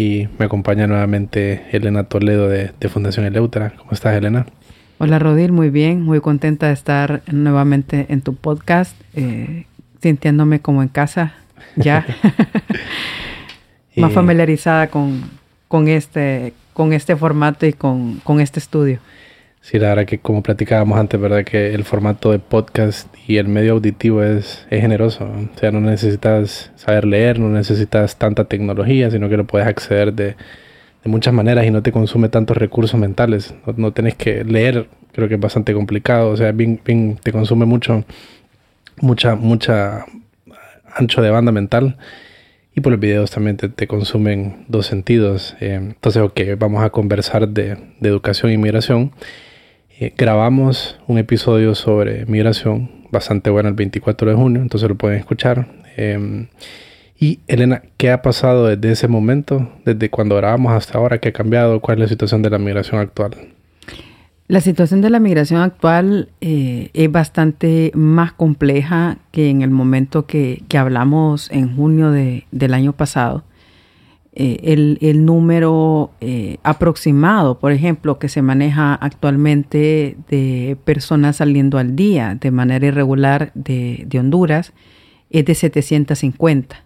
y me acompaña nuevamente Elena Toledo de, Fundación Eleutra. ¿Cómo estás, Elena? Hola, Rodil, muy bien, muy contenta de estar nuevamente en tu podcast, eh, sintiéndome como en casa ya, más familiarizada con, con, este, con este formato y con, con este estudio. Sí, la verdad que como platicábamos antes, ¿verdad? Que el formato de podcast y el medio auditivo es, es generoso. O sea, no necesitas saber leer, no necesitas tanta tecnología, sino que lo puedes acceder de, de muchas maneras y no te consume tantos recursos mentales. No, no tenés que leer, creo que es bastante complicado. O sea, bien, bien, te consume mucho, mucha, mucha ancho de banda mental. Y por los videos también te, consumen dos sentidos. Eh, entonces, ok, vamos a conversar de, de educación y migración. Eh, grabamos un episodio sobre migración bastante bueno el 24 de junio, entonces lo pueden escuchar. Em, y Elena, ¿qué ha pasado desde ese momento, desde cuando grabamos hasta ahora? ¿Qué ha cambiado? ¿Cuál es la situación de la migración actual? La situación de la migración actual eh, es bastante más compleja que en el momento que, hablamos en junio del año pasado. Eh, el, número eh, aproximado, por ejemplo, que se maneja actualmente de personas saliendo al día de manera irregular de, Honduras es de 750.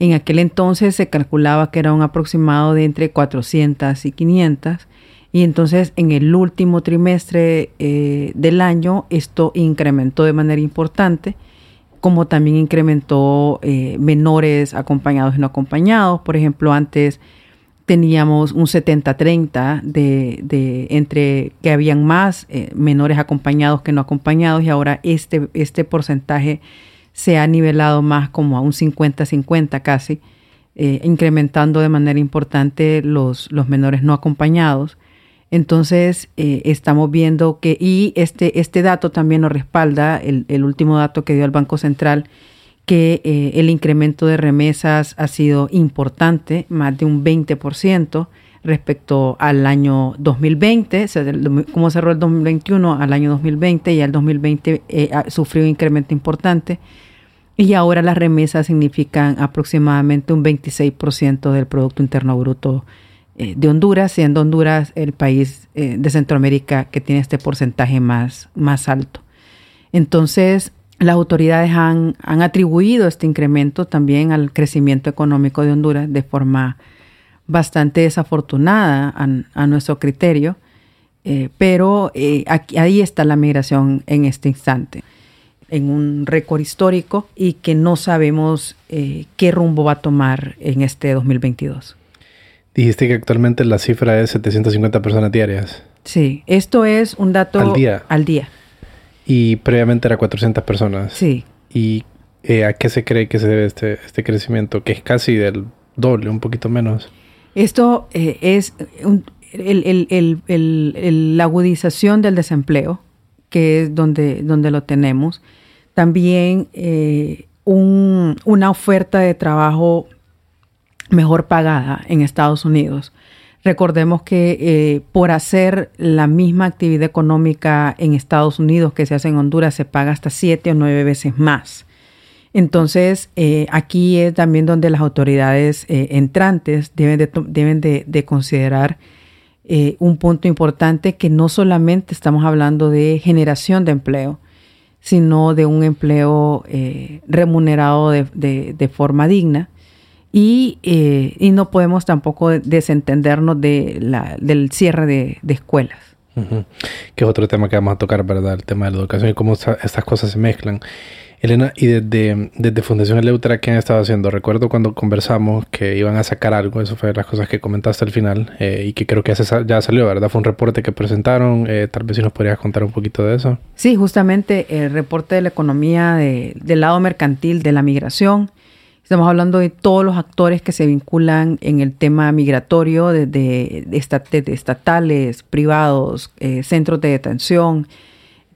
En aquel entonces se calculaba que era un aproximado de entre 400 y 500 y entonces en el último trimestre eh, del año esto incrementó de manera importante como también incrementó eh, menores acompañados y no acompañados. Por ejemplo, antes teníamos un 70-30 de, entre que habían más eh, menores acompañados que no acompañados y ahora este, este porcentaje se ha nivelado más como a un 50-50 casi, eh, incrementando de manera importante los, los menores no acompañados. Entonces, eh, estamos viendo que, y este, este dato también nos respalda, el, el último dato que dio el Banco Central, que eh, el incremento de remesas ha sido importante, más de un 20% respecto al año 2020, como cerró el 2021 al año 2020, y el 2020 eh, sufrió un incremento importante. Y ahora las remesas significan aproximadamente un 26% del Producto Interno Bruto eh, de Honduras, siendo Honduras el país eh, de Centroamérica que tiene este porcentaje más, más alto. Entonces, las autoridades han, han, atribuido este incremento también al crecimiento económico de Honduras de forma bastante desafortunada a, nuestro criterio, eh, pero aquí, ahí está la migración en este instante, en un récord histórico y que no sabemos qué rumbo va a tomar en este 2022. Dijiste que actualmente la cifra es 750 personas diarias. Sí, esto es un dato al día. Al día. Y previamente era 400 personas. Sí. ¿Y eh, a qué se cree que se debe este, este crecimiento? Que es casi del doble, un poquito menos. Esto eh, es la agudización del desempleo, que es donde, donde lo tenemos. También eh, una oferta de trabajo mejor pagada en Estados Unidos. Recordemos que eh, por hacer la misma actividad económica en Estados Unidos que se hace en Honduras se paga hasta siete o nueve veces más. Entonces, eh, aquí es también donde las autoridades eh, entrantes deben de, deben de, considerar un punto importante que no solamente estamos hablando de generación de empleo, sino de un empleo remunerado de forma digna eh, y, no podemos tampoco desentendernos de la, del cierre de, escuelas. Que es otro tema que vamos a tocar, ¿verdad? El tema de la educación y cómo estas cosas se mezclan. Elena, y desde, desde Fundación Eleutra, ¿qué han estado haciendo? Recuerdo cuando conversamos que iban a sacar algo, eso fue de las cosas que comentaste al final, eh, y que creo que ya, salió, ¿verdad? Fue un reporte que presentaron, eh, tal vez si nos podrías contar un poquito de eso. Sí, justamente el reporte de la economía del lado mercantil de la migración Estamos hablando de todos los actores que se vinculan en el tema migratorio, desde estatales, privados, eh, centros de detención,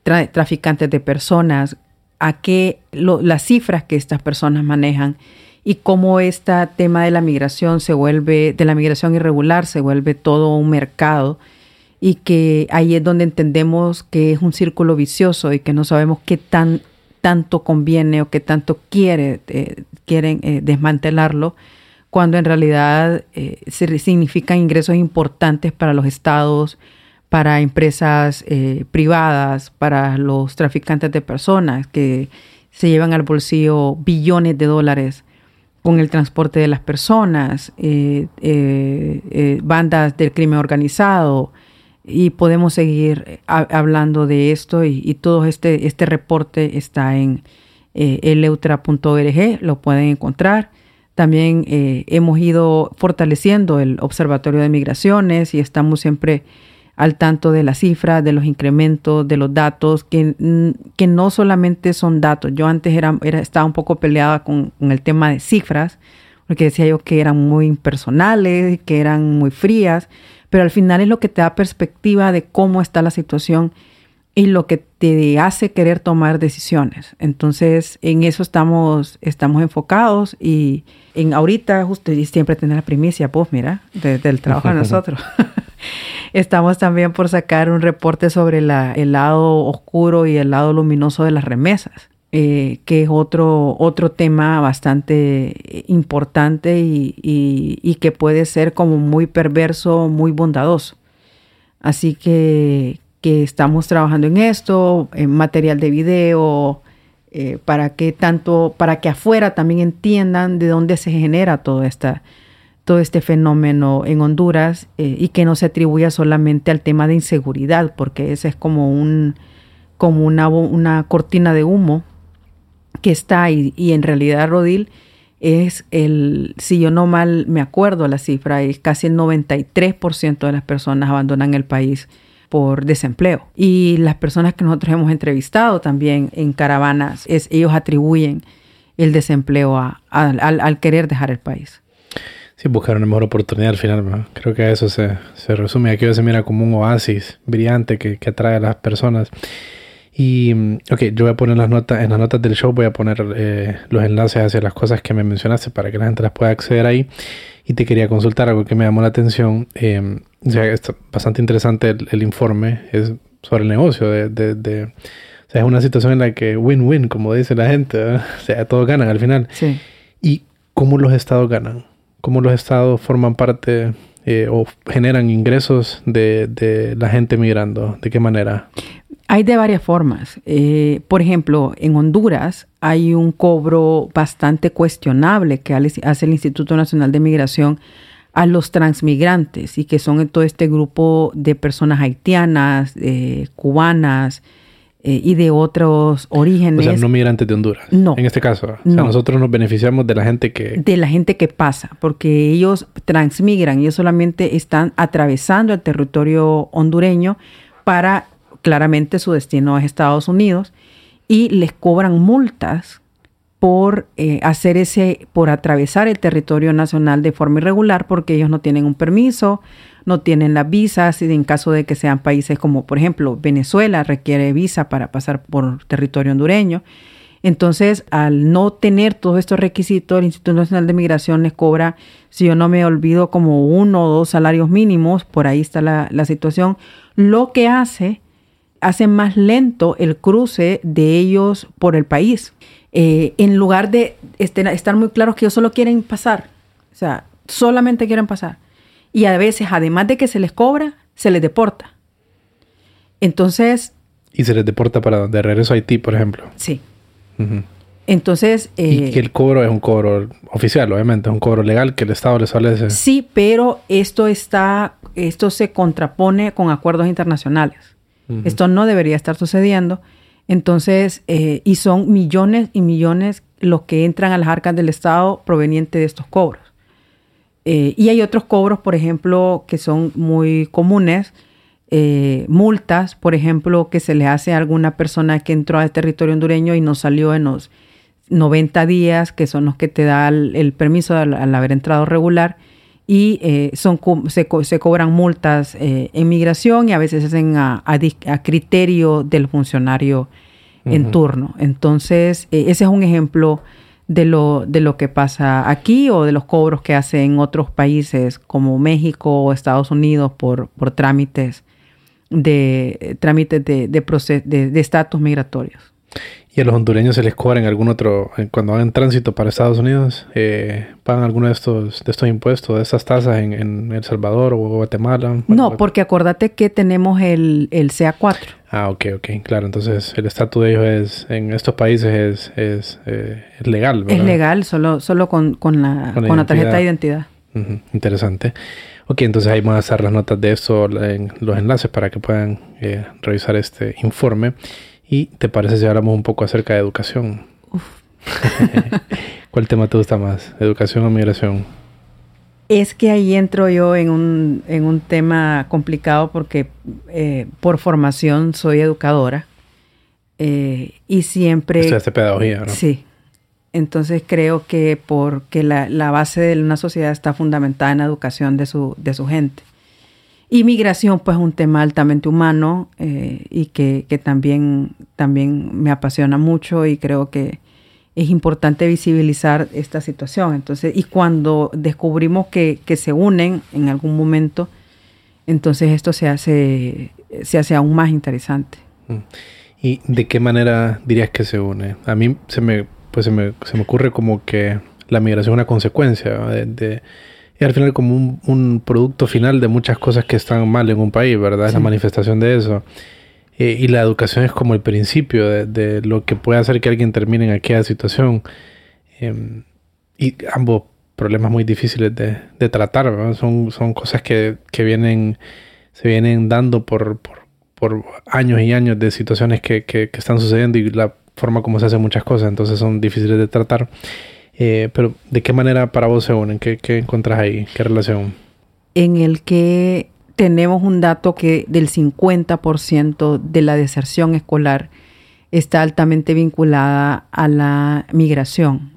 traficantes de personas, a qué las cifras que estas personas manejan y cómo este tema de la migración se vuelve, de la migración irregular, se vuelve todo un mercado y que ahí es donde entendemos que es un círculo vicioso y que no sabemos qué tan tanto conviene o qué tanto quiere, eh, quieren eh, desmantelarlo, cuando en realidad eh, significan ingresos importantes para los estados, para empresas privadas, para los traficantes de personas que se llevan al bolsillo billones de dólares con el transporte de las personas, bandas del crimen organizado, y podemos seguir eh, hablando de esto y, todo este, este reporte está en eh, eleutra.org, lo pueden encontrar. También eh, hemos ido fortaleciendo el Observatorio de Migraciones y estamos siempre al tanto de las cifras, de los incrementos, de los datos, que, que no solamente son datos. Yo antes era, estaba un poco peleada con, el tema de cifras, porque decía yo que eran muy impersonales, que eran muy frías, pero al final es lo que te da perspectiva de cómo está la situación y lo que te hace querer tomar decisiones. Entonces, en eso estamos, estamos enfocados y en ahorita, justo y siempre tener la primicia, pues mira, del trabajo de nosotros. estamos también por sacar un reporte sobre el lado oscuro y el lado luminoso de las remesas. Eh, que es otro, otro tema bastante importante y, que puede ser como muy perverso, muy bondadoso. Así que, que estamos trabajando en esto, en material de video, eh, para que tanto, para que afuera también entiendan de dónde se genera todo, esta, todo este fenómeno en Honduras eh, y que no se atribuya solamente al tema de inseguridad, porque ese es como un como una, una cortina de humo que está ahí y en realidad Rodil es el, si yo no mal me acuerdo la cifra, es casi el 93% de las personas abandonan el país por desempleo. Y las personas que nosotros hemos entrevistado también en caravanas, es, ellos atribuyen el desempleo a, al, querer dejar el país. Sí, buscar una mejor oportunidad al final. Creo que eso se, se resume. Aquí se mira como un oasis brillante que, que atrae a las personas. Y, mm, ok, yo voy a poner las notas, en las notas del show voy a poner eh, los enlaces hacia las cosas que me mencionaste para que la gente las pueda acceder ahí. Y te quería consultar algo que me llamó la atención. Eh, o sea, es bastante interesante el, informe, es sobre el negocio de, de, o sea, es una situación en la que win-win, como dice la gente, o sea, todos ganan al final. Sí. ¿Y cómo los estados ganan? ¿Cómo los estados forman parte eh, o generan ingresos de, de la gente migrando? ¿De qué manera? Hay de varias formas. Eh, por ejemplo, en Honduras hay un cobro bastante cuestionable que hace el Instituto Nacional de Migración a los transmigrantes y que son todo este grupo de personas haitianas, eh, cubanas eh, y de otros orígenes. O sea, no migrantes de Honduras. No. En este caso. O sea, nosotros nos beneficiamos de la gente que... De la gente que pasa, porque ellos transmigran, ellos solamente están atravesando el territorio hondureño para claramente su destino es Estados Unidos y les cobran multas por eh, hacer ese, por atravesar el territorio nacional de forma irregular porque ellos no tienen un permiso, no tienen las visas y en caso de que sean países como por ejemplo Venezuela requiere visa para pasar por territorio hondureño. Entonces, al no tener todos estos requisitos, el Instituto Nacional de Migración les cobra, si yo no me olvido, como uno o dos salarios mínimos, por ahí está la, la situación, lo que hace hace más lento el cruce de ellos por el país. Eh, en lugar de estar muy claros que ellos solo quieren pasar, o sea, solamente quieren pasar. Y a veces, además de que se les cobra, se les deporta. Entonces... ¿Y se les deporta para de regreso a Haití, por ejemplo? Sí. Entonces... y eh, que el cobro es un cobro oficial, obviamente, es un cobro legal que el Estado le establece. Sí, pero esto está, esto se contrapone con acuerdos internacionales. Esto no debería estar sucediendo. Entonces, eh, y son millones y millones los que entran a las arcas del Estado provenientes de estos cobros. Eh, y hay otros cobros, por ejemplo, que son muy comunes, eh, multas, por ejemplo, que se le hace a alguna persona que entró al territorio hondureño y no salió en los 90 días, que son los que te da el, permiso al, haber entrado regular, y eh, son, se, se, cobran multas eh, en migración y a veces hacen a, a, criterio del funcionario en turno. Entonces, eh, ese es un ejemplo de lo, de lo que pasa aquí o de los cobros que hacen otros países como México o Estados Unidos por, por trámites de trámites de, de estatus migratorios. ¿Y a los hondureños se les cobra en algún otro, cuando van en tránsito para Estados Unidos, eh, pagan alguno de estos, de estos impuestos, de estas tasas en, El Salvador o Guatemala? no, porque acuérdate que tenemos el, el CA4. Ah, ok, ok, claro. Entonces el estatus de ellos es, en estos países es, es, eh, legal, ¿verdad? Es legal, solo, solo con, con, la, con, la, tarjeta de identidad. interesante. Ok, entonces ahí vamos a hacer las notas de esto en los enlaces para que puedan eh, revisar este informe. ¿Y te parece si hablamos un poco acerca de educación? ¿Cuál tema te gusta más? ¿Educación o migración? Es que ahí entro yo en un, en un tema complicado porque eh, por formación soy educadora eh, y siempre... Estudiaste pedagogía, ¿no? Sí. Entonces creo que porque la, la, base de una sociedad está fundamentada en la educación de su, de su gente. Inmigración, pues, es un tema altamente humano eh, y que, también, también me apasiona mucho y creo que es importante visibilizar esta situación. Entonces, y cuando descubrimos que, se unen en algún momento, entonces esto se hace, se hace aún más interesante. Mm. ¿Y de qué manera dirías que se une? A mí se me, pues se me, se me ocurre como que la migración es una consecuencia de y al final como un, producto final de muchas cosas que están mal en un país, ¿verdad? Es la manifestación de eso. Eh, y la educación es como el principio de, lo que puede hacer que alguien termine en aquella situación. Em, y ambos problemas muy difíciles de, tratar, ¿verdad? Son, son cosas que, vienen, se vienen dando por, por, años y años de situaciones que, que, que están sucediendo y la forma como se hacen muchas cosas, entonces son difíciles de tratar. Eh, pero, ¿de qué manera para vos se unen? ¿Qué, qué encontrás ahí? ¿Qué relación? En el que tenemos un dato que del 50% de la deserción escolar está altamente vinculada a la migración.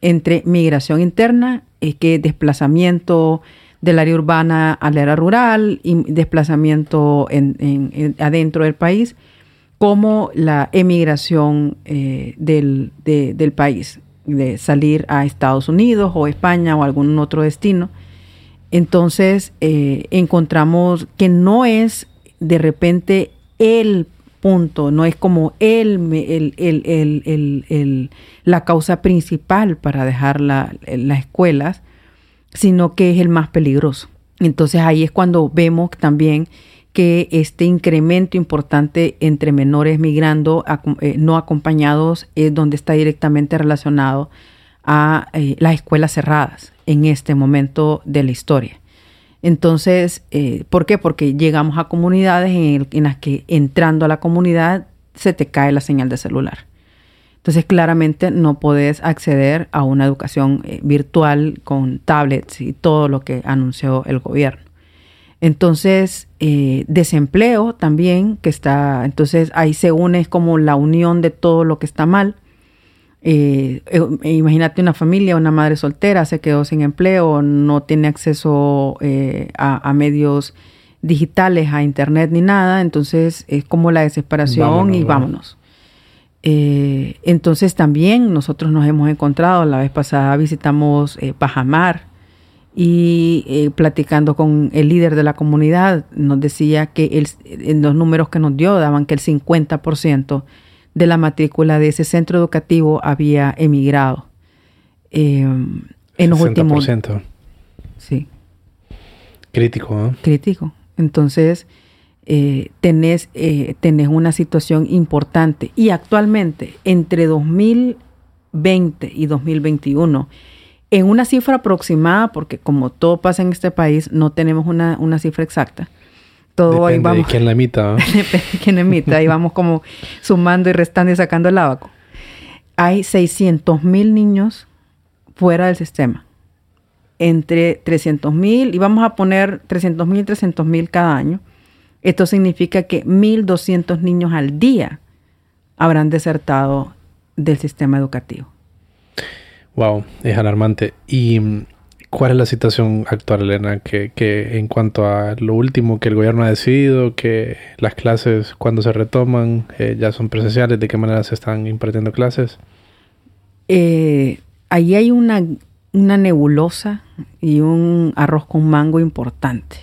Entre migración interna, es que desplazamiento del área urbana al área rural y desplazamiento en, adentro del país, como la emigración eh, del, del país de salir a Estados Unidos o España o algún otro destino. Entonces eh, encontramos que no es de repente el punto, no es como el, el, la causa principal para dejar las escuelas, sino que es el más peligroso. Entonces ahí es cuando vemos también que este incremento importante entre menores migrando eh, no acompañados es donde está directamente relacionado a eh, las escuelas cerradas en este momento de la historia. Entonces, eh, ¿por qué? Porque llegamos a comunidades en, en, las que entrando a la comunidad se te cae la señal de celular. Entonces, claramente no puedes acceder a una educación virtual con tablets y todo lo que anunció el gobierno. Entonces, eh, desempleo también, que está, entonces ahí se une como la unión de todo lo que está mal. Eh, eh, imagínate una familia, una madre soltera, se quedó sin empleo, no tiene acceso a, medios digitales, a internet ni nada, entonces es como la desesperación y vámonos. entonces también nosotros nos hemos encontrado, la vez pasada visitamos Pajamar, y eh, platicando con el líder de la comunidad nos decía que el, en los números que nos dio daban que el 50% de la matrícula de ese centro educativo había emigrado. Eh, en los últimos... Sí. Crítico, ¿no? Crítico. Entonces, eh, tenés, eh, tenés una situación importante. Y actualmente, entre 2020 y 2021, en una cifra aproximada, porque como todo pasa en este país, no tenemos una, cifra exacta. Todo ahí vamos. De quién la emita. Depende de quién emita. ahí vamos como sumando y restando y sacando el abaco. Hay 600 mil niños fuera del sistema. Entre 300 mil, y vamos a poner 300 mil, 300 mil cada año. Esto significa que 1.200 niños al día habrán desertado del sistema educativo Wow, es alarmante. ¿Y mm, cuál es la situación actual, Elena? Que, que en cuanto a lo último que el gobierno ha decidido, que las clases cuando se retoman eh, ya son presenciales, ¿de qué manera se están impartiendo clases? Eh, ahí hay una, una nebulosa y un arroz con mango importante,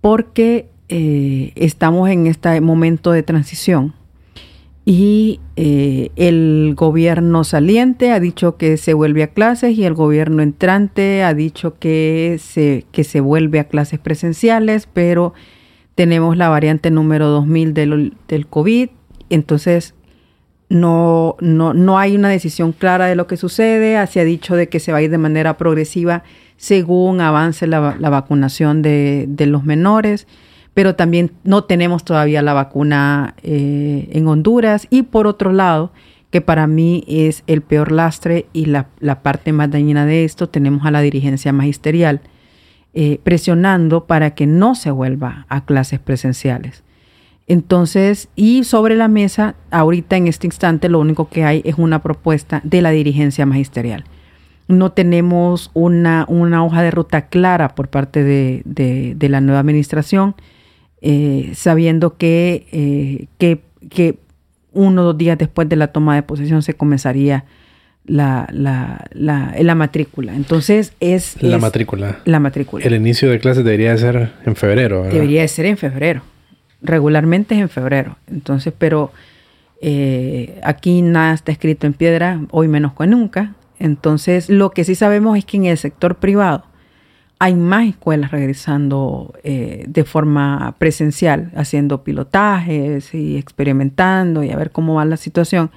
porque eh, estamos en este momento de transición y eh, el gobierno saliente ha dicho que se vuelve a clases y el gobierno entrante ha dicho que se, que se vuelve a clases presenciales, pero tenemos la variante número 2000 del, del COVID, entonces no, no, no, hay una decisión clara de lo que sucede, se ha dicho de que se va a ir de manera progresiva según avance la, la vacunación de, de los menores pero también no tenemos todavía la vacuna eh, en Honduras. Y por otro lado, que para mí es el peor lastre y la, parte más dañina de esto, tenemos a la dirigencia magisterial eh, presionando para que no se vuelva a clases presenciales. Entonces, y sobre la mesa, ahorita en este instante, lo único que hay es una propuesta de la dirigencia magisterial. No tenemos una, una hoja de ruta clara por parte de, de la nueva administración eh, sabiendo que, eh, que, que, uno o dos días después de la toma de posesión se comenzaría la, la, la, la matrícula. Entonces es... La matrícula. La matrícula. El inicio de clases debería de ser en febrero. Debería de ser en febrero. Regularmente es en febrero. Entonces, pero eh, aquí nada está escrito en piedra, hoy menos que nunca. Entonces, lo que sí sabemos es que en el sector privado hay más escuelas regresando eh, de forma presencial, haciendo pilotajes y experimentando y a ver cómo va la situación,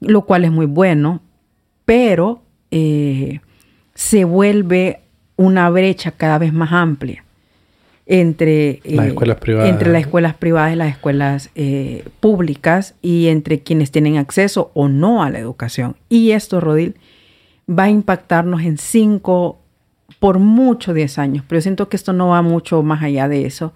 lo cual es muy bueno, pero eh, se vuelve una brecha cada vez más amplia entre, las eh, escuelas privadas. entre las escuelas privadas y las escuelas públicas y entre quienes tienen acceso o no a la educación. Y esto, Rodil, va a impactarnos en cinco por mucho 10 años, pero yo siento que esto no va mucho más allá de eso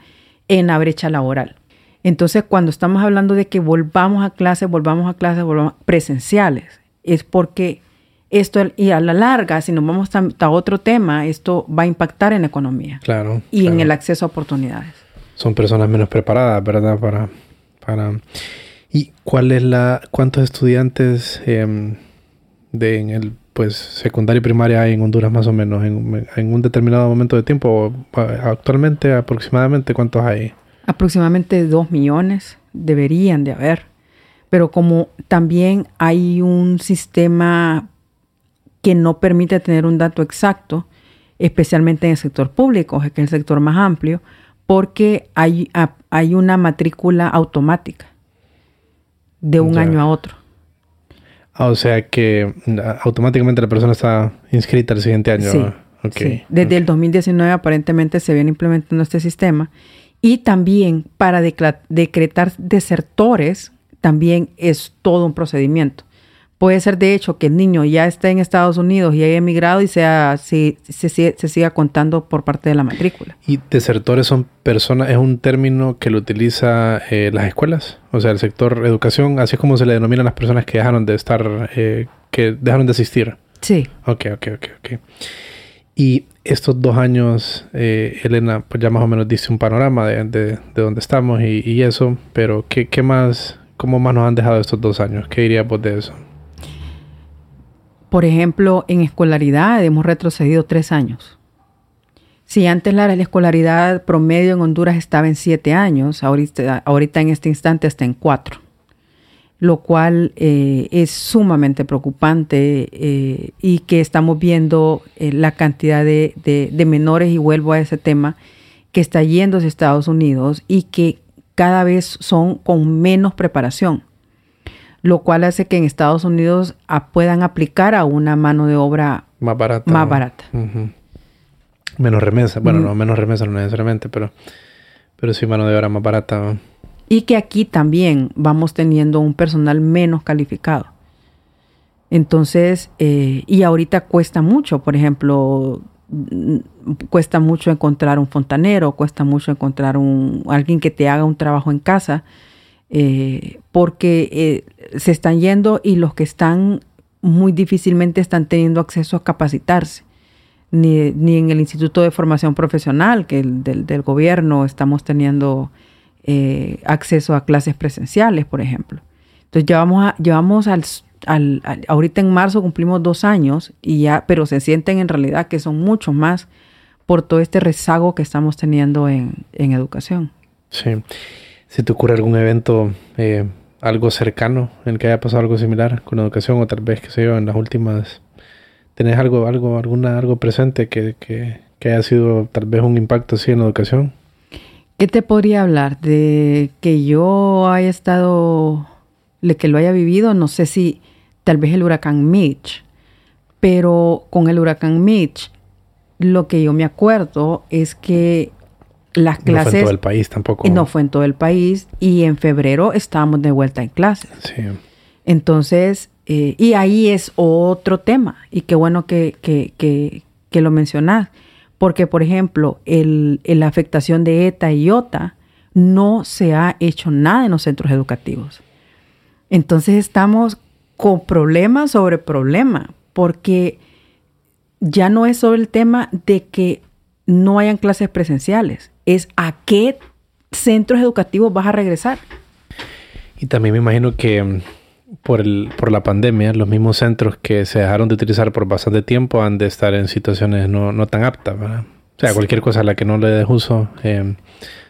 en la brecha laboral. Entonces, cuando estamos hablando de que volvamos a clases, volvamos a clases, volvamos presenciales, es porque esto, y a la larga, si nos vamos a, otro tema, esto va a impactar en la economía. Claro. Y en el acceso a oportunidades. Son personas menos preparadas, ¿verdad? Para, para... ¿Y cuál es la, cuántos estudiantes em, de, en el pues secundaria y primaria hay en Honduras más o menos en, un determinado momento de tiempo. Actualmente aproximadamente cuántos hay? Aproximadamente dos millones deberían de haber. Pero como también hay un sistema que no permite tener un dato exacto, especialmente en el sector público, que es el sector más amplio, porque hay, hay una matrícula automática de un año a otro. Ah, o sea que mm, automáticamente la persona está inscrita el siguiente año. Sí, Desde el 2019 aparentemente se viene implementando este sistema. Y también para decretar desertores también es todo un procedimiento. Puede ser de hecho que el niño ya esté en Estados Unidos y haya emigrado y sea, se, siga contando por parte de la matrícula. ¿Y desertores son personas, es un término que lo utiliza eh, las escuelas? O sea, el sector educación, así es como se le denomina a las personas que dejaron de estar, eh, que dejaron de asistir. Sí. Ok, ok, ok, ok. Y estos dos años, eh, Elena, pues ya más o menos dice un panorama de, de, dónde estamos y, y, eso, pero ¿qué, ¿qué más, cómo más nos han dejado estos dos años? ¿Qué dirías vos de eso? Por ejemplo, en escolaridad hemos retrocedido tres años. Si antes la, escolaridad promedio en Honduras estaba en siete años, ahorita, en este instante está en cuatro, lo cual eh, es sumamente preocupante eh, y que estamos viendo eh, la cantidad de, de menores, y vuelvo a ese tema, que está yendo a Estados Unidos y que cada vez son con menos preparación lo cual hace que en Estados Unidos puedan aplicar a una mano de obra más barata. Más barata. Menos remesa. Bueno, mm. no, menos remesa no necesariamente, pero, pero sí mano de obra más barata. Y que aquí también vamos teniendo un personal menos calificado. Entonces, eh, y ahorita cuesta mucho, por ejemplo, mm, cuesta mucho encontrar un fontanero, cuesta mucho encontrar un alguien que te haga un trabajo en casa eh, porque eh, se están yendo y los que están muy difícilmente están teniendo acceso a capacitarse. Ni, en el Instituto de Formación Profesional, que del, del gobierno estamos teniendo eh, acceso a clases presenciales, por ejemplo. Entonces llevamos, a, llevamos al, al, ahorita en marzo cumplimos dos años y ya, pero se sienten en realidad que son muchos más por todo este rezago que estamos teniendo en, en educación. Sí. Si te ocurre algún evento, eh, algo cercano en el que haya pasado algo similar con educación o tal vez, que sé yo, en las últimas, ¿tenés algo, algo, alguna, algo presente que, que, que haya sido tal vez un impacto así en la educación? ¿Qué te podría hablar? De que yo haya estado, que lo haya vivido, no sé si tal vez el huracán Mitch, pero con el huracán Mitch, lo que yo me acuerdo es que las clases... No fue en todo el país tampoco. No fue en todo el país y en febrero estábamos de vuelta en clases. Sí. Entonces, eh, y ahí es otro tema y qué bueno que, que, que, que lo mencionás porque, por ejemplo, el, la afectación de ETA y IOTA no se ha hecho nada en los centros educativos. Entonces estamos con problema sobre problema, porque ya no es sobre el tema de que no hayan clases presenciales, es a qué centros educativos vas a regresar. Y también me imagino que por, el, por la pandemia, los mismos centros que se dejaron de utilizar por bastante tiempo han de estar en situaciones no, no tan aptas, ¿verdad? O sea, cualquier cosa a la que no le des uso eh,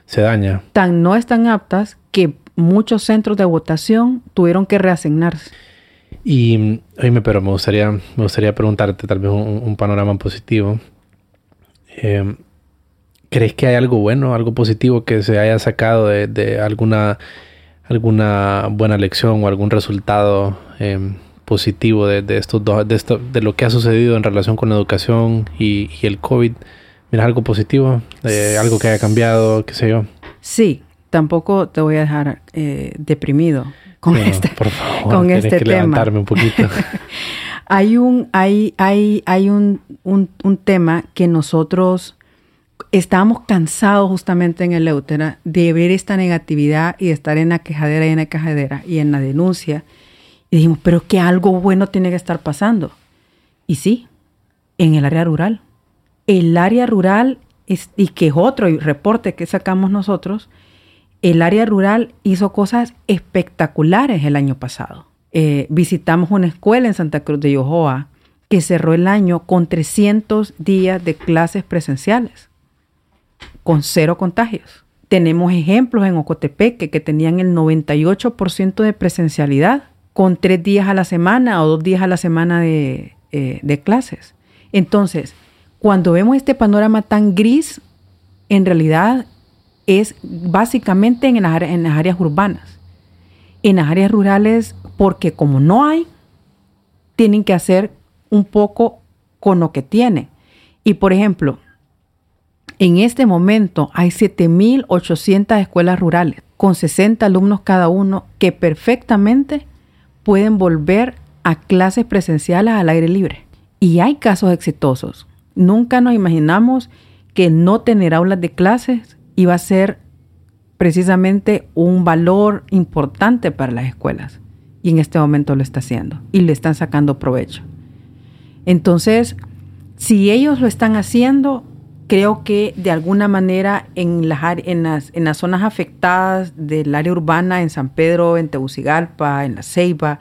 se daña. Tan no están aptas que muchos centros de votación tuvieron que reasignarse. Y, oíme, pero me gustaría, me gustaría preguntarte tal vez un, panorama positivo. Eh, ¿Crees que hay algo bueno, algo positivo que se haya sacado de, de alguna alguna buena lección o algún resultado eh, positivo de, estos dos, de, esto, de lo que ha sucedido en relación con la educación y, el COVID? ¿Miras algo positivo? ¿Algo que haya cambiado? ¿Qué sé yo? Sí, tampoco te voy a dejar eh, deprimido con este, por favor, con este que tema. levantarme un poquito. hay un, hay, hay, hay un, un, un tema que nosotros estábamos cansados justamente en el Eutera de ver esta negatividad y de estar en la quejadera y en la quejadera y en la denuncia. Y dijimos, pero que algo bueno tiene que estar pasando. Y sí, en el área rural. El área rural, es, y que es otro reporte que sacamos nosotros, el área rural hizo cosas espectaculares el año pasado. Eh, visitamos una escuela en Santa Cruz de Yohoa que cerró el año con 300 días de clases presenciales con cero contagios. Tenemos ejemplos en Ocotepeque que tenían el 98% de presencialidad con tres días a la semana o dos días a la semana de, eh, clases. Entonces, cuando vemos este panorama tan gris, en realidad es básicamente en las, en las áreas urbanas. En las áreas rurales, porque como no hay, tienen que hacer un poco con lo que tienen. Y por ejemplo, en este momento hay 7.800 escuelas rurales con 60 alumnos cada uno que perfectamente pueden volver a clases presenciales al aire libre. Y hay casos exitosos. Nunca nos imaginamos que no tener aulas de clases iba a ser precisamente un valor importante para las escuelas. Y en este momento lo está haciendo y le están sacando provecho. Entonces, si ellos lo están haciendo, creo que de alguna manera en las, en las, en las zonas afectadas del área urbana, en San Pedro, en Tegucigalpa, en La Ceiba,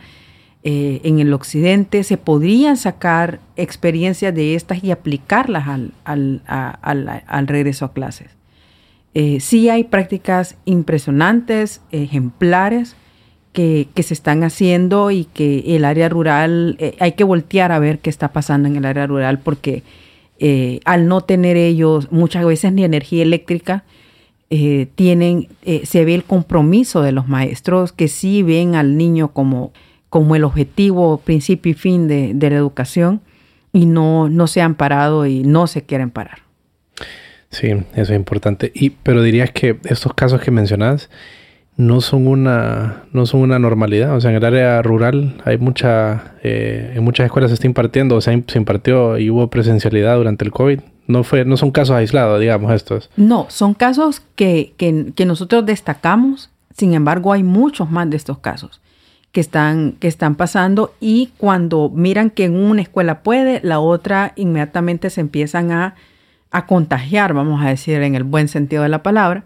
eh, en el occidente, se podrían sacar experiencias de estas y aplicarlas al, al, al, regreso a clases. Eh, sí hay prácticas impresionantes, ejemplares, que, que, se están haciendo y que el área rural, eh, hay que voltear a ver qué está pasando en el área rural porque eh, al no tener ellos muchas veces ni energía eléctrica, eh, tienen, eh, se ve el compromiso de los maestros que sí ven al niño como, como el objetivo, principio y fin de, la educación y no, no se han parado y no se quieren parar. Sí, eso es importante. Y, pero dirías que estos casos que mencionas, no son una no son una normalidad. O sea, en el área rural hay mucha eh, en muchas escuelas se está impartiendo, o sea, se impartió y hubo presencialidad durante el COVID. No fue no son casos aislados, digamos estos. No, son casos que, que, que nosotros destacamos. Sin embargo, hay muchos más de estos casos que están, que están pasando y cuando miran que en una escuela puede, la otra inmediatamente se empiezan a, a contagiar, vamos a decir en el buen sentido de la palabra,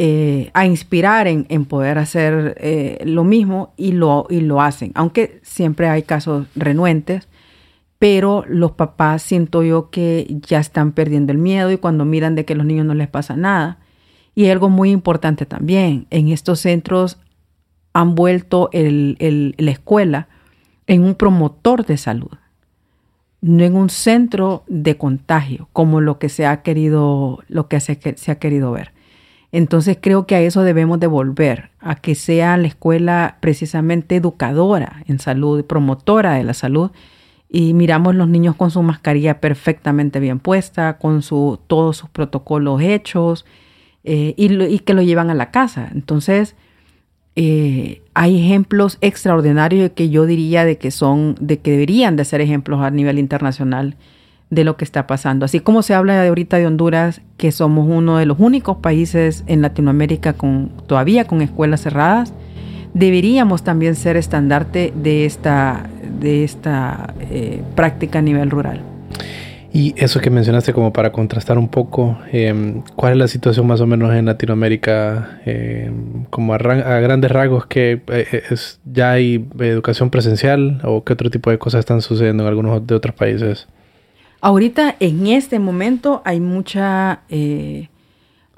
eh, a inspirar en, poder hacer eh, lo mismo y lo, hacen, aunque siempre hay casos renuentes, pero los papás siento yo que ya están perdiendo el miedo y cuando miran de que a los niños no les pasa nada. Y algo muy importante también, en estos centros han vuelto la escuela en un promotor de salud, no en un centro de contagio, como lo que se ha querido, lo que se ha querido ver. Entonces creo que a eso debemos de volver, a que sea la escuela precisamente educadora en salud, promotora de la salud, y miramos los niños con su mascarilla perfectamente bien puesta, con su, todos sus protocolos hechos, eh, y, y, que lo llevan a la casa. Entonces, eh, hay ejemplos extraordinarios que yo diría de que son, de que deberían de ser ejemplos a nivel internacional de lo que está pasando. Así como se habla de ahorita de Honduras, que somos uno de los únicos países en Latinoamérica con todavía con escuelas cerradas, deberíamos también ser estandarte de esta, de esta eh, práctica a nivel rural. Y eso que mencionaste como para contrastar un poco, em, ¿cuál es la situación más o menos en Latinoamérica? Em, como a, grandes rasgos, que eh, es, ya hay educación presencial o qué otro tipo de cosas están sucediendo en algunos de otros países? Ahorita, en este momento, hay mucha... Eh,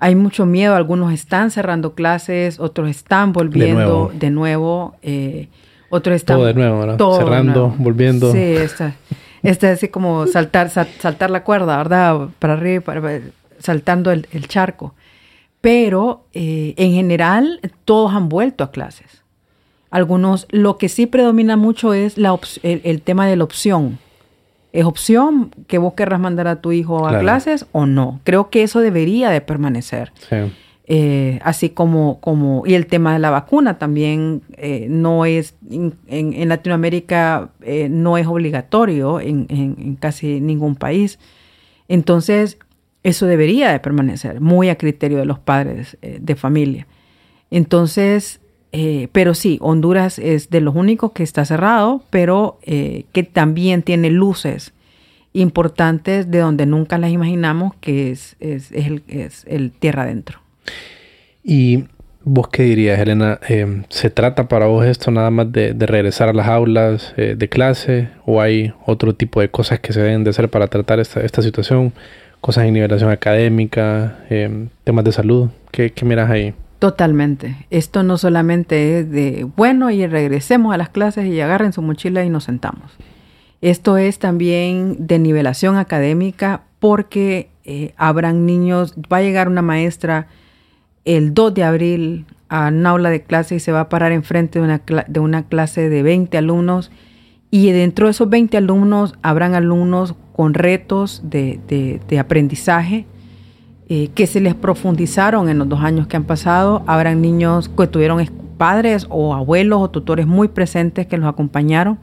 hay mucho miedo, algunos están cerrando clases, otros están volviendo de nuevo, eh, otros están... Todo de nuevo, ¿no? Cerrando, volviendo. Sí, está. Este es así como saltar, saltar la cuerda, ¿verdad? Para arriba, para, saltando el, charco. Pero eh, en general todos han vuelto a clases. Algunos, lo que sí predomina mucho es la el, tema de la opción. ¿Es opción que vos querrás mandar a tu hijo a clases o no? Creo que eso debería de permanecer. Sí. Eh, así como, como, y el tema de la vacuna también eh, no es, en, Latinoamérica eh, no es obligatorio en, casi ningún país. Entonces, eso debería de permanecer, muy a criterio de los padres de familia. Entonces, pero sí, Honduras es de los únicos que está cerrado, pero que también tiene luces importantes de donde nunca las imaginamos, que es, es, el, es el tierra adentro. ¿Y vos qué dirías, Elena? Eh, ¿Se trata para vos esto nada más de, regresar a las aulas eh, de clase o hay otro tipo de cosas que se deben de hacer para tratar esta, esta situación? Cosas de nivelación académica, eh, temas de salud. ¿Qué, ¿Qué miras ahí? Totalmente. Esto no solamente es de, bueno, y regresemos a las clases y agarren su mochila y nos sentamos. Esto es también de nivelación académica porque habrán niños, va a llegar una maestra el 2 de abril a un aula de clase y se va a parar enfrente de una, de una clase de 20 alumnos y dentro de esos 20 alumnos habrán alumnos con retos de, aprendizaje eh, que se les profundizaron en los dos años que han pasado. Habrán niños que tuvieron padres o abuelos o tutores muy presentes que los acompañaron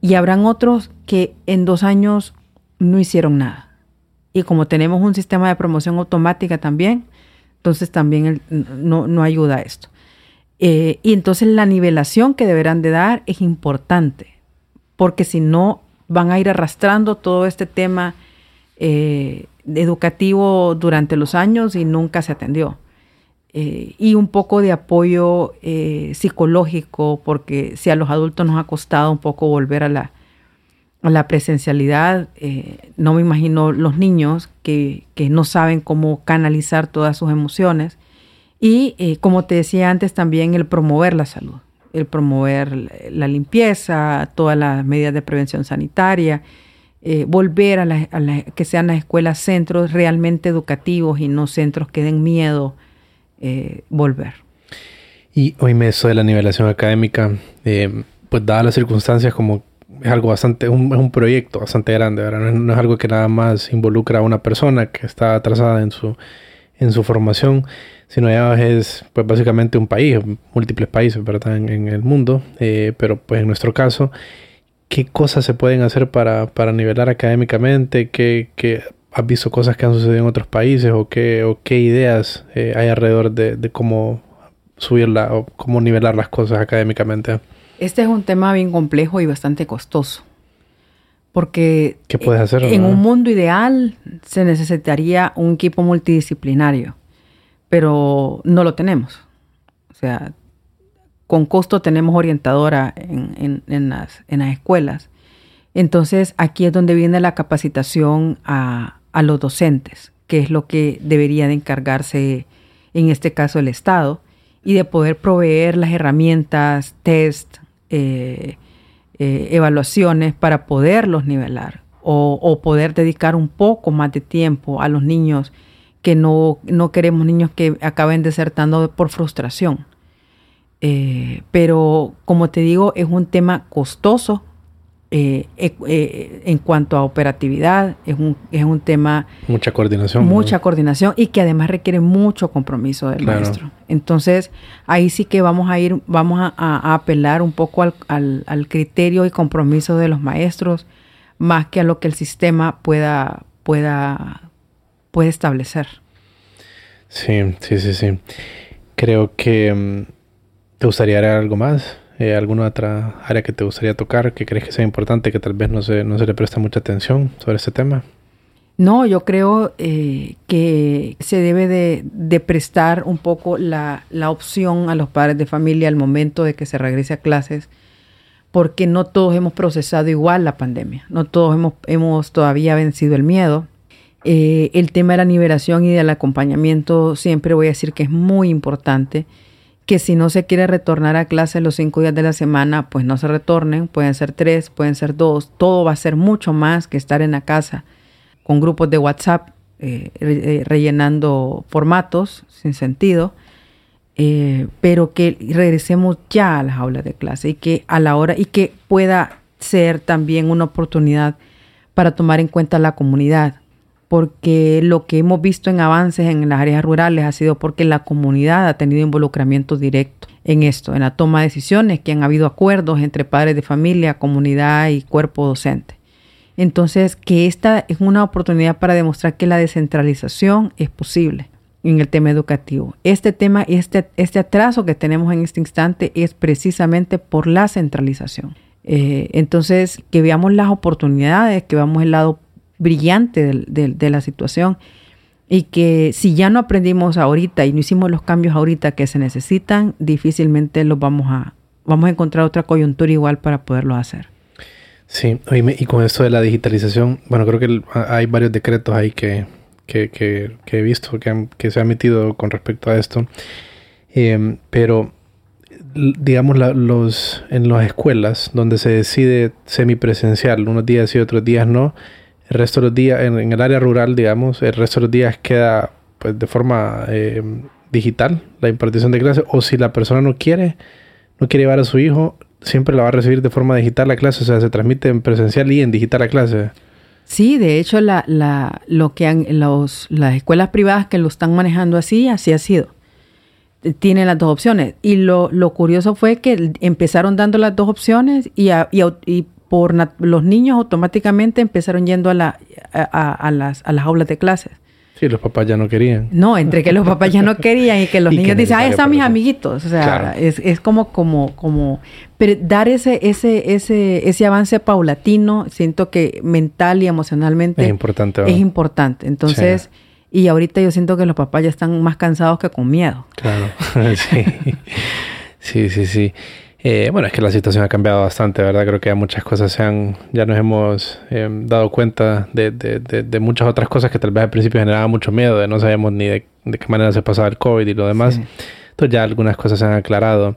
y habrán otros que en dos años no hicieron nada. Y como tenemos un sistema de promoción automática también, entonces también no, ayuda a esto. Eh, y entonces la nivelación que deberán de dar es importante, porque si no van a ir arrastrando todo este tema eh, educativo durante los años y nunca se atendió. Eh, y un poco de apoyo psicológico, porque si a los adultos nos ha costado un poco volver a la, presencialidad, eh, no me imagino los niños que, no saben cómo canalizar todas sus emociones. Y eh, como te decía antes, también el promover la salud, el promover la limpieza, todas las medidas de prevención sanitaria, eh, volver a, la, que sean las escuelas centros realmente educativos y no centros que den miedo volver. Y hoy me eso de la nivelación académica, pues dadas las circunstancias como es algo bastante, un, es un proyecto bastante grande, ¿verdad? No es, algo que nada más involucra a una persona que está atrasada en su, en su formación, sino ya es pues básicamente un país, múltiples países, ¿verdad? En, el mundo, eh, pero pues en nuestro caso, ¿qué cosas se pueden hacer para, para nivelar académicamente? ¿Qué, qué, has visto cosas que han sucedido en otros países o qué, o qué ideas eh, hay alrededor de, de cómo subirla o cómo nivelar las cosas académicamente? Este es un tema bien complejo y bastante costoso. Porque ¿Qué puedes hacer, en no? un mundo ideal se necesitaría un equipo multidisciplinario, pero no lo tenemos. O sea, con costo tenemos orientadora en, las, escuelas. Entonces, aquí es donde viene la capacitación a, a los docentes, que es lo que debería de encargarse, en este caso, el Estado, y de poder proveer las herramientas, test, eh, eh, evaluaciones para poderlos nivelar o, o poder dedicar un poco más de tiempo a los niños que no, no queremos niños que acaben desertando por frustración. Eh, pero como te digo, es un tema costoso eh, eh, en cuanto a operatividad, es un, es un tema Mucha coordinación. mucha ¿no? coordinación y que además requiere mucho compromiso del Claro. maestro. Entonces, ahí sí que vamos a ir, vamos a, a- a apelar un poco al, al- al criterio y compromiso de los maestros, más que a lo que el sistema pueda, pueda, puede establecer. Sí, sí, sí, sí. Creo que mm, te gustaría agregar algo más. Eh, ¿Alguna otra área que te gustaría tocar que crees que sea importante que tal vez no se, no se le presta mucha atención sobre este tema? No, yo creo eh, que se debe de, prestar un poco la, la opción a los padres de familia al momento de que se regrese a clases, porque no todos hemos procesado igual la pandemia, no todos hemos, hemos todavía vencido el miedo. Eh, el tema de la liberación y del acompañamiento siempre voy a decir que es muy importante, que si no se quiere retornar a clase los cinco días de la semana, pues no se retornen, pueden ser tres, pueden ser dos, todo va a ser mucho más que estar en la casa con grupos de WhatsApp eh, eh, rellenando formatos sin sentido, eh, pero que regresemos ya a las aulas de clase y que a la hora y que pueda ser también una oportunidad para tomar en cuenta la comunidad, porque lo que hemos visto en avances en las áreas rurales ha sido porque la comunidad ha tenido involucramiento directo en esto, en la toma de decisiones, que han habido acuerdos entre padres de familia, comunidad y cuerpo docente. Entonces, que esta es una oportunidad para demostrar que la descentralización es posible en el tema educativo. Este tema, este, este atraso que tenemos en este instante es precisamente por la centralización. Eh, entonces, que veamos las oportunidades, que veamos el lado brillante del- de la situación y que si ya no aprendimos ahorita y no hicimos los cambios ahorita que se necesitan, difícilmente los vamos a, vamos a encontrar otra coyuntura igual para poderlo hacer. Sí, y con esto de la digitalización, bueno, creo que hay varios decretos ahí que, que, que- he visto que, se han emitido con respecto a esto. Em, pero, digamos, la- los, en las escuelas donde se decide semipresencial, unos días sí, otros días no, el resto de los días, en, el área rural, digamos, el resto de los días queda pues de forma em, digital la impartición de clases, o si la persona no quiere, no quiere llevar a su hijo, siempre la va a recibir de forma digital la clase, o sea, se transmite en presencial y en digital la clase. Sí, de hecho, la, la, lo que han, los, las escuelas privadas que lo están manejando así, así ha sido. Tienen las dos opciones. Y lo, lo curioso fue que empezaron dando las dos opciones y, a- y, au- y por los niños automáticamente empezaron yendo a, la, a, las, a las aulas de clases. Sí, los papás ya no querían. No, entre que los papás ya no querían y que los Y que niños dicen, ah, están mis eso". amiguitos. O sea, Claro. es, es como, como, como, pero dar ese, ese, ese, ese avance paulatino, siento que mental y emocionalmente Es importante. es importante. Entonces, y ahorita yo siento que los papás ya están más cansados que con miedo. Claro, sí. Sí, sí, sí. Eh, bueno, es que la situación ha cambiado bastante, ¿verdad? Creo que ya muchas cosas se han, ya nos hemos eh, dado cuenta de, de, de, de muchas otras cosas que tal vez al principio generaban mucho miedo, de no sabíamos ni de, qué manera se pasaba el COVID y lo demás. Sí. Entonces ya algunas cosas se han aclarado.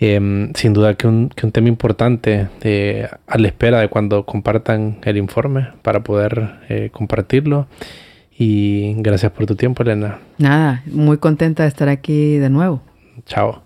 Eh, sin duda que un, que un tema importante a la espera de cuando compartan el informe para poder eh, compartirlo. Y gracias por tu tiempo, Elena. Nada, muy contenta de estar aquí de nuevo. Chao.